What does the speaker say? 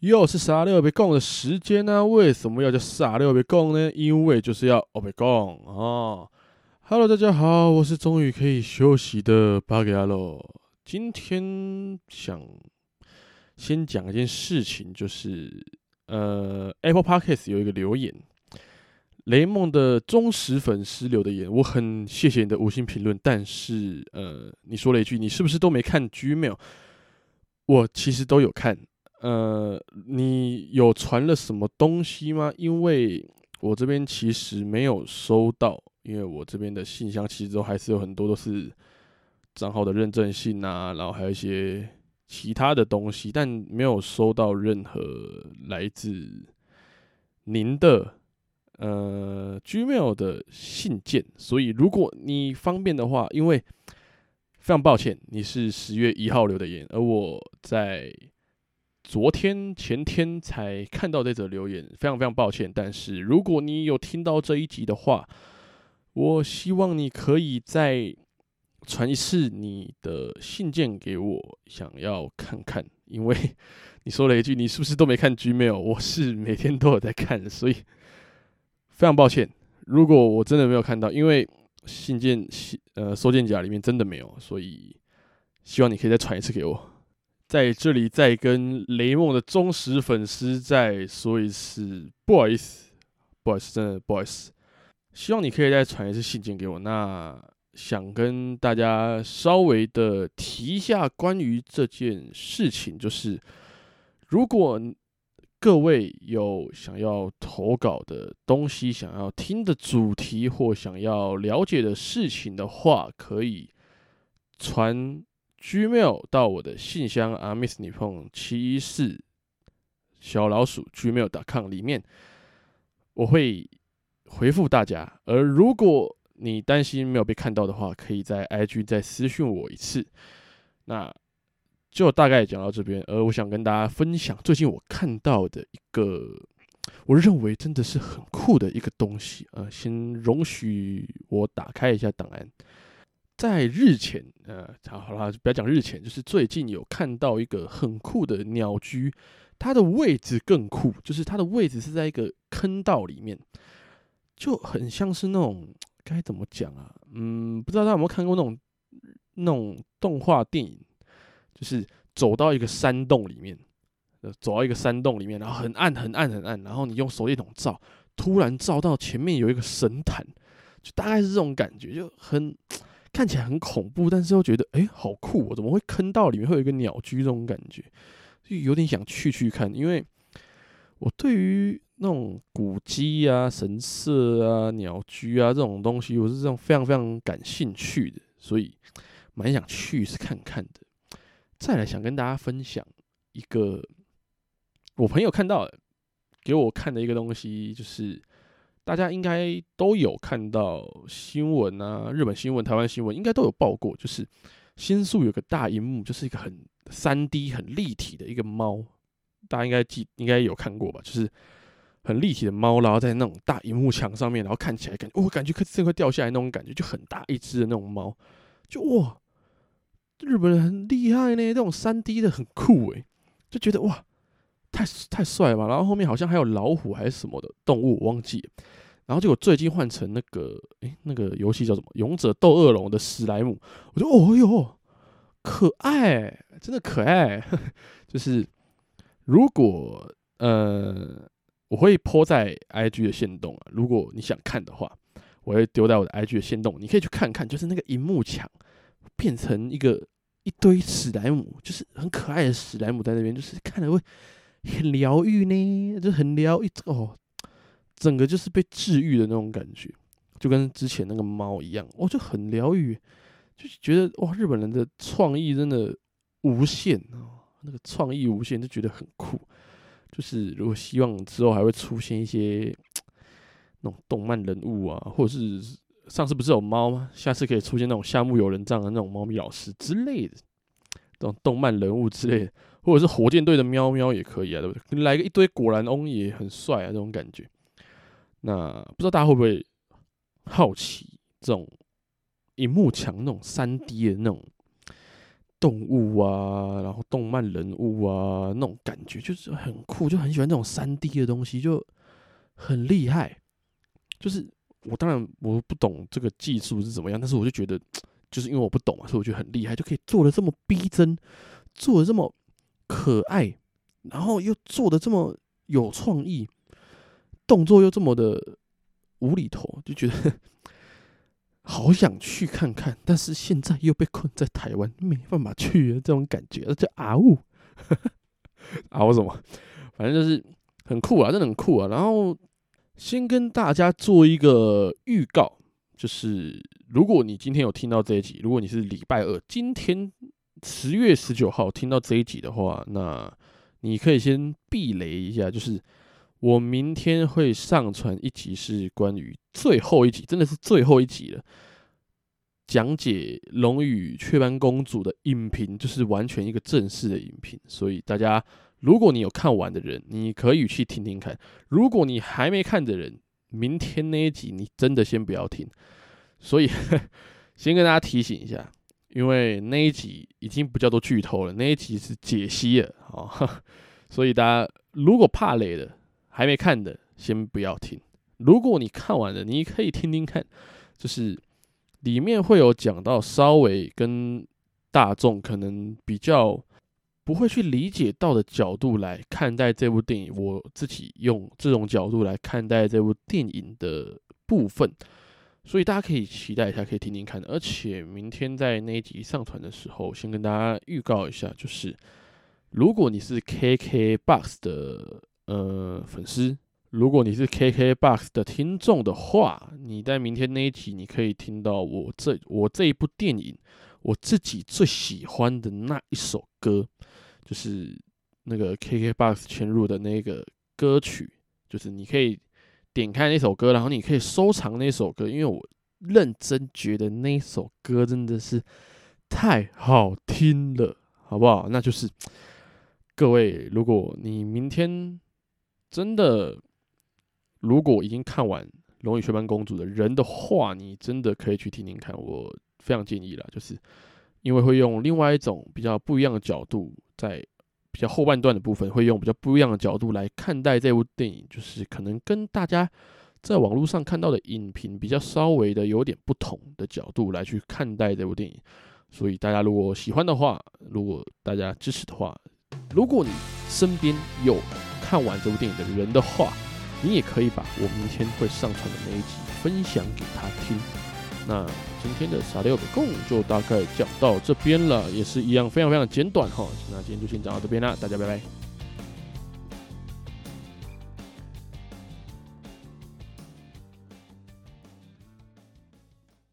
又是傻六别讲的时间呢、啊？为什么要叫傻六别讲呢？因为就是要欧别讲哦。Hello，大家好，我是终于可以休息的巴格亚罗。今天想先讲一件事情，就是呃，Apple Podcast 有一个留言，雷梦的忠实粉丝留的言，我很谢谢你的五星评论，但是呃，你说了一句，你是不是都没看 Gmail？我其实都有看。呃，你有传了什么东西吗？因为我这边其实没有收到，因为我这边的信箱其实都还是有很多都是账号的认证信啊，然后还有一些其他的东西，但没有收到任何来自您的呃 Gmail 的信件，所以如果你方便的话，因为非常抱歉，你是十月一号留的言，而我在。昨天前天才看到这则留言，非常非常抱歉。但是如果你有听到这一集的话，我希望你可以在传一次你的信件给我，想要看看。因为 你说了一句，你是不是都没看 Gmail？我是每天都有在看，所以非常抱歉。如果我真的没有看到，因为信件信呃收件夹里面真的没有，所以希望你可以再传一次给我。在这里再跟雷梦的忠实粉丝再说一次，不好意思，不好意思，真的不好意思。希望你可以再传一次信件给我。那想跟大家稍微的提一下关于这件事情，就是如果各位有想要投稿的东西、想要听的主题或想要了解的事情的话，可以传。Gmail 到我的信箱 amissnippon 七一四小老鼠 gmail.com 里面，我会回复大家。而如果你担心没有被看到的话，可以在 IG 再私讯我一次。那就大概讲到这边。而我想跟大家分享最近我看到的一个，我认为真的是很酷的一个东西。呃，先容许我打开一下档案。在日前，呃，好好了，不要讲日前，就是最近有看到一个很酷的鸟居，它的位置更酷，就是它的位置是在一个坑道里面，就很像是那种该怎么讲啊？嗯，不知道大家有没有看过那种那种动画电影，就是走到一个山洞里面，走到一个山洞里面，然后很暗很暗很暗，然后你用手电筒照，突然照到前面有一个神坛，就大概是这种感觉，就很。看起来很恐怖，但是又觉得哎、好酷哦！怎么会坑道里面会有一个鸟居这种感觉？就有点想去去看，因为我对于那种古迹啊、神社啊、鸟居啊这种东西，我是这种非常非常感兴趣的，所以蛮想去是看看的。再来想跟大家分享一个我朋友看到给我看的一个东西，就是。大家应该都有看到新闻啊，日本新闻、台湾新闻应该都有报过，就是新宿有个大荧幕，就是一个很三 D、很立体的一个猫，大家应该记，应该有看过吧？就是很立体的猫，然后在那种大荧幕墙上面，然后看起来感觉，我、哦、感觉可真快掉下来那种感觉，就很大一只的那种猫，就哇，日本人很厉害呢，这种三 D 的很酷诶，就觉得哇。太太帅了吧！然后后面好像还有老虎还是什么的动物，我忘记了。然后结果最近换成那个，诶、那个游戏叫什么？《勇者斗恶龙》的史莱姆，我就哦哟，可爱，真的可爱。就是如果呃，我会泼在 IG 的线动啊，如果你想看的话，我会丢在我的 IG 的线动，你可以去看看。就是那个荧幕墙变成一个一堆史莱姆，就是很可爱的史莱姆在那边，就是看了会。很疗愈呢，就很疗愈哦，整个就是被治愈的那种感觉，就跟之前那个猫一样，哦，就很疗愈，就是觉得哇，日本人的创意真的无限哦，那个创意无限，就觉得很酷。就是如果希望之后还会出现一些那种动漫人物啊，或者是上次不是有猫吗？下次可以出现那种夏目友人帐的那种猫咪老师之类的，这种动漫人物之类的。或者是火箭队的喵喵也可以啊，对不对？来个一堆果然翁也很帅啊，这种感觉。那不知道大家会不会好奇这种荧幕墙那种三 D 的那种动物啊，然后动漫人物啊，那种感觉就是很酷，就很喜欢这种三 D 的东西，就很厉害。就是我当然我不懂这个技术是怎么样，但是我就觉得，就是因为我不懂啊，所以我觉得很厉害，就可以做的这么逼真，做的这么可爱，然后又做的这么有创意。动作又这么的无厘头，就觉得好想去看看，但是现在又被困在台湾，没办法去，这种感觉，这啊呜，啊呜什么？反正就是很酷啊，真的很酷啊。然后先跟大家做一个预告，就是如果你今天有听到这一集，如果你是礼拜二，今天十月十九号听到这一集的话，那你可以先避雷一下，就是。我明天会上传一集，是关于最后一集，真的是最后一集了，讲解《龙与雀斑公主》的影评，就是完全一个正式的影评。所以大家，如果你有看完的人，你可以去听听看；如果你还没看的人，明天那一集你真的先不要听。所以 先跟大家提醒一下，因为那一集已经不叫做剧透了，那一集是解析了啊。所以大家如果怕雷的，还没看的，先不要听。如果你看完了，你可以听听看，就是里面会有讲到稍微跟大众可能比较不会去理解到的角度来看待这部电影。我自己用这种角度来看待这部电影的部分，所以大家可以期待一下，可以听听看。而且明天在那一集上传的时候，先跟大家预告一下，就是如果你是 KKBOX 的。呃，粉丝，如果你是 KKBOX 的听众的话，你在明天那一集，你可以听到我这我这一部电影我自己最喜欢的那一首歌，就是那个 KKBOX 嵌入的那个歌曲，就是你可以点开那首歌，然后你可以收藏那首歌，因为我认真觉得那首歌真的是太好听了，好不好？那就是各位，如果你明天。真的，如果已经看完《龙与雀斑公主》的人的话，你真的可以去听听看。我非常建议啦，就是因为会用另外一种比较不一样的角度，在比较后半段的部分，会用比较不一样的角度来看待这部电影，就是可能跟大家在网络上看到的影评比较稍微的有点不同的角度来去看待这部电影。所以大家如果喜欢的话，如果大家支持的话，如果你身边有看完这部电影的人的话，你也可以把我明天会上传的那一集分享给他听。那今天的傻六的共就大概讲到这边了，也是一样非常非常简短哈。那今天就先讲到这边啦，大家拜拜。